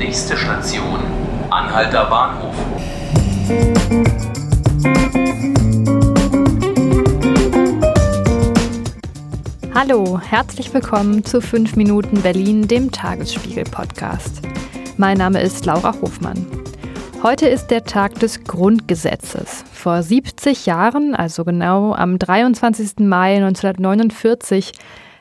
Nächste Station, Anhalter Bahnhof. Hallo, herzlich willkommen zu 5 Minuten Berlin, dem Tagesspiegel-Podcast. Mein Name ist Laura Hofmann. Heute ist der Tag des Grundgesetzes. Vor 70 Jahren, also genau am 23. Mai 1949,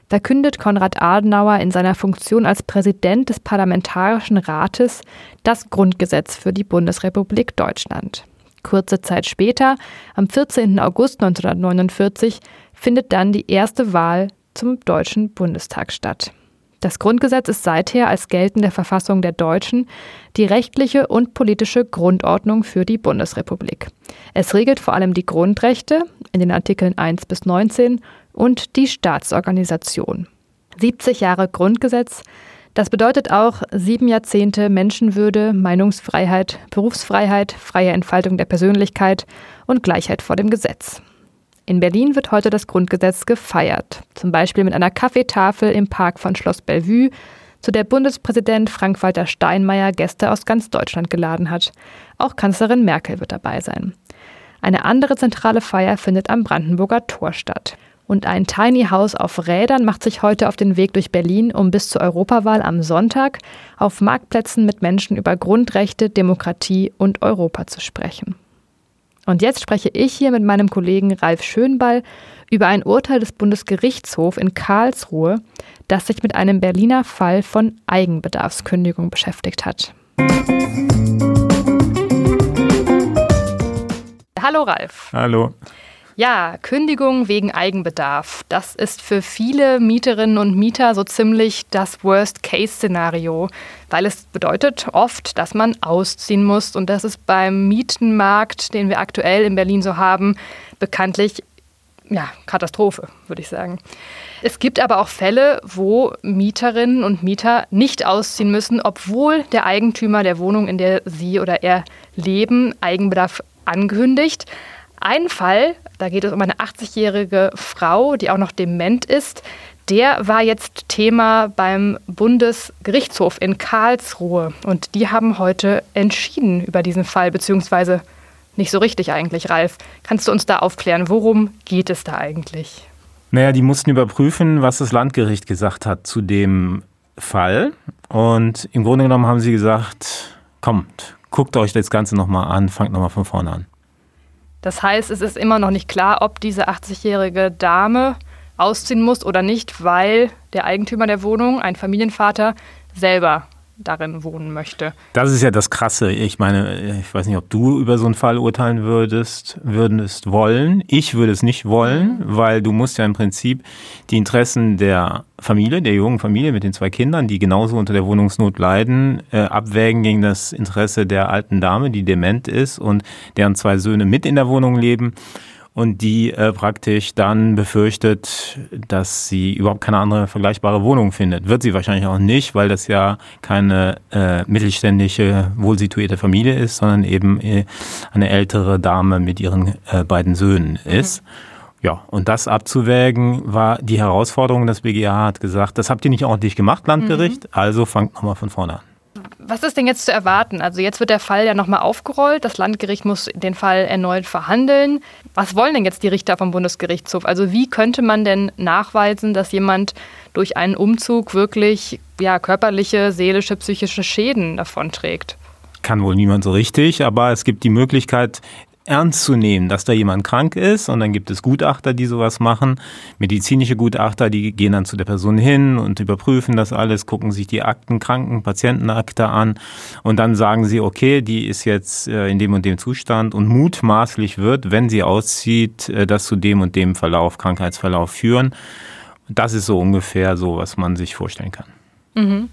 verkündet Konrad Adenauer in seiner Funktion als Präsident des Parlamentarischen Rates das Grundgesetz für die Bundesrepublik Deutschland. Kurze Zeit später, am 14. August 1949, findet dann die erste Wahl zum Deutschen Bundestag statt. Das Grundgesetz ist seither als geltende Verfassung der Deutschen die rechtliche und politische Grundordnung für die Bundesrepublik. Es regelt vor allem die Grundrechte in den Artikeln 1 bis 19 und die Staatsorganisation. 70 Jahre Grundgesetz, das bedeutet auch sieben Jahrzehnte Menschenwürde, Meinungsfreiheit, Berufsfreiheit, freie Entfaltung der Persönlichkeit und Gleichheit vor dem Gesetz. In Berlin wird heute das Grundgesetz gefeiert, zum Beispiel mit einer Kaffeetafel im Park von Schloss Bellevue, zu der Bundespräsident Frank-Walter Steinmeier Gäste aus ganz Deutschland geladen hat. Auch Kanzlerin Merkel wird dabei sein. Eine andere zentrale Feier findet am Brandenburger Tor statt. Und ein Tiny House auf Rädern macht sich heute auf den Weg durch Berlin, um bis zur Europawahl am Sonntag auf Marktplätzen mit Menschen über Grundrechte, Demokratie und Europa zu sprechen. Und jetzt spreche ich hier mit meinem Kollegen Ralf Schönball über ein Urteil des Bundesgerichtshofs in Karlsruhe, das sich mit einem Berliner Fall von Eigenbedarfskündigung beschäftigt hat. Hallo Ralf. Hallo. Ja, Kündigung wegen Eigenbedarf. Das ist für viele Mieterinnen und Mieter so ziemlich das Worst-Case-Szenario, weil es bedeutet oft, dass man ausziehen muss und das ist beim Mietenmarkt, den wir aktuell in Berlin so haben, bekanntlich ja, Katastrophe, würde ich sagen. Es gibt aber auch Fälle, wo Mieterinnen und Mieter nicht ausziehen müssen, obwohl der Eigentümer der Wohnung, in der sie oder er leben, Eigenbedarf angekündigt. Ein Fall, da geht es um eine 80-jährige Frau, die auch noch dement ist. Der war jetzt Thema beim Bundesgerichtshof in Karlsruhe. Und die haben heute entschieden über diesen Fall, beziehungsweise nicht so richtig eigentlich, Ralf. Kannst du uns da aufklären, worum geht es da eigentlich? Naja, die mussten überprüfen, was das Landgericht gesagt hat zu dem Fall. Und im Grunde genommen haben sie gesagt, kommt, guckt euch das Ganze nochmal an, fangt nochmal von vorne an. Das heißt, es ist immer noch nicht klar, ob diese 80-jährige Dame ausziehen muss oder nicht, weil der Eigentümer der Wohnung, ein Familienvater, selber darin wohnen möchte. Das ist ja das Krasse. Ich meine, ich weiß nicht, ob du über so einen Fall urteilen würdest, würdest wollen. Ich würde es nicht wollen, weil du musst ja im Prinzip die Interessen der Familie, der jungen Familie mit den zwei Kindern, die genauso unter der Wohnungsnot leiden, äh, abwägen gegen das Interesse der alten Dame, die dement ist und deren zwei Söhne mit in der Wohnung leben und die äh, praktisch dann befürchtet, dass sie überhaupt keine andere vergleichbare Wohnung findet. Wird sie wahrscheinlich auch nicht, weil das ja keine äh, mittelständische, wohlsituierte Familie ist, sondern eben äh, eine ältere Dame mit ihren äh, beiden Söhnen ist. Mhm. Ja, und das abzuwägen war die Herausforderung. Das BGH hat gesagt, das habt ihr nicht ordentlich gemacht, Landgericht, mhm. also fangt nochmal von vorne an. Was ist denn jetzt zu erwarten? Also jetzt wird der Fall ja nochmal aufgerollt. Das Landgericht muss den Fall erneut verhandeln. Was wollen denn jetzt die Richter vom Bundesgerichtshof? Also wie könnte man denn nachweisen, dass jemand durch einen Umzug wirklich ja, körperliche, seelische, psychische Schäden davonträgt? Kann wohl niemand so richtig, aber es gibt die Möglichkeit, ernst zu nehmen, dass da jemand krank ist. Und dann gibt es Gutachter, die sowas machen. Medizinische Gutachter, die gehen dann zu der Person hin und überprüfen das alles, gucken sich die Akten, Kranken, Patientenakte an. Und dann sagen sie, okay, die ist jetzt äh, in dem und dem Zustand und mutmaßlich wird, wenn sie auszieht, äh, das zu dem und dem Verlauf, Krankheitsverlauf führen. Das ist so ungefähr so, was man sich vorstellen kann. Mhm.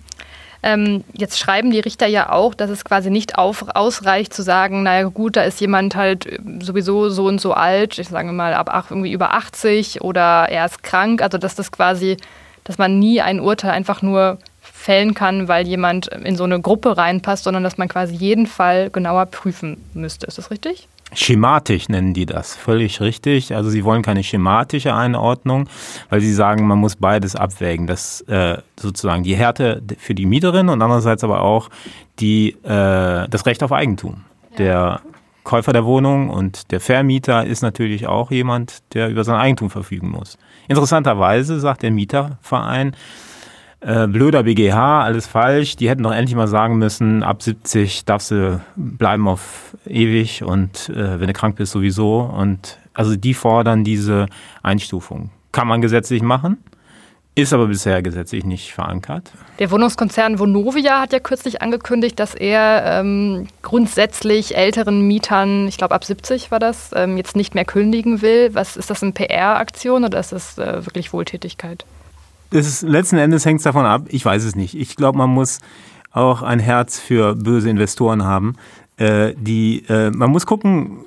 Ähm, jetzt schreiben die Richter ja auch, dass es quasi nicht auf, ausreicht zu sagen, naja gut, da ist jemand halt äh, sowieso so und so alt, ich sage mal ab ach, irgendwie über 80 oder er ist krank, also dass das quasi, dass man nie ein Urteil einfach nur fällen kann, weil jemand in so eine Gruppe reinpasst, sondern dass man quasi jeden Fall genauer prüfen müsste. Ist das richtig? Schematisch nennen die das, völlig richtig. Also sie wollen keine schematische Einordnung, weil sie sagen, man muss beides abwägen. Das äh, sozusagen die Härte für die Mieterin und andererseits aber auch die, äh, das Recht auf Eigentum. Der Käufer der Wohnung und der Vermieter ist natürlich auch jemand, der über sein Eigentum verfügen muss. Interessanterweise sagt der Mieterverein, äh, blöder BGH, alles falsch. Die hätten doch endlich mal sagen müssen, ab 70 darfst du bleiben auf ewig und äh, wenn du krank bist sowieso. Und also die fordern diese Einstufung. Kann man gesetzlich machen, ist aber bisher gesetzlich nicht verankert. Der Wohnungskonzern Vonovia hat ja kürzlich angekündigt, dass er ähm, grundsätzlich älteren Mietern, ich glaube ab 70 war das, ähm, jetzt nicht mehr kündigen will. Was ist das eine PR-Aktion oder ist das äh, wirklich Wohltätigkeit? Ist, letzten Endes hängt es davon ab, ich weiß es nicht. Ich glaube, man muss auch ein Herz für böse Investoren haben. Äh, die, äh, man muss gucken,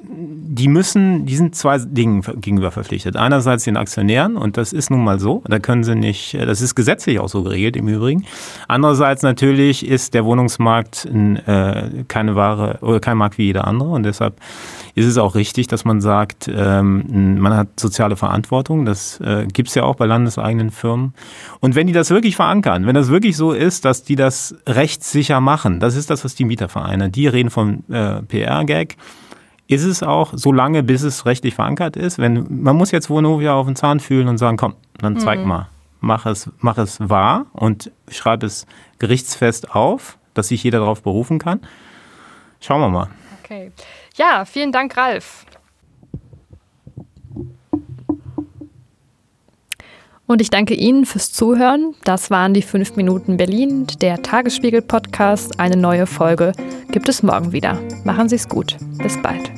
die müssen, die sind zwei Dingen gegenüber verpflichtet. Einerseits den Aktionären, und das ist nun mal so, da können sie nicht, äh, das ist gesetzlich auch so geregelt im Übrigen. Andererseits natürlich ist der Wohnungsmarkt äh, keine Ware oder kein Markt wie jeder andere und deshalb ist es auch richtig, dass man sagt, ähm, man hat soziale Verantwortung. Das äh, gibt es ja auch bei landeseigenen Firmen. Und wenn die das wirklich verankern, wenn das wirklich so ist, dass die das rechtssicher machen, das ist das, was die Mietervereine, die reden äh, PR-Gag, ist es auch so lange, bis es rechtlich verankert ist. Wenn, man muss jetzt Vonovia auf den Zahn fühlen und sagen, komm, dann zeig mhm. mal, mach es, mach es wahr und schreib es gerichtsfest auf, dass sich jeder darauf berufen kann. Schauen wir mal. Okay. Ja, vielen Dank, Ralf. Und ich danke Ihnen fürs Zuhören. Das waren die 5 Minuten Berlin, der Tagesspiegel-Podcast. Eine neue Folge gibt es morgen wieder. Machen Sie es gut. Bis bald.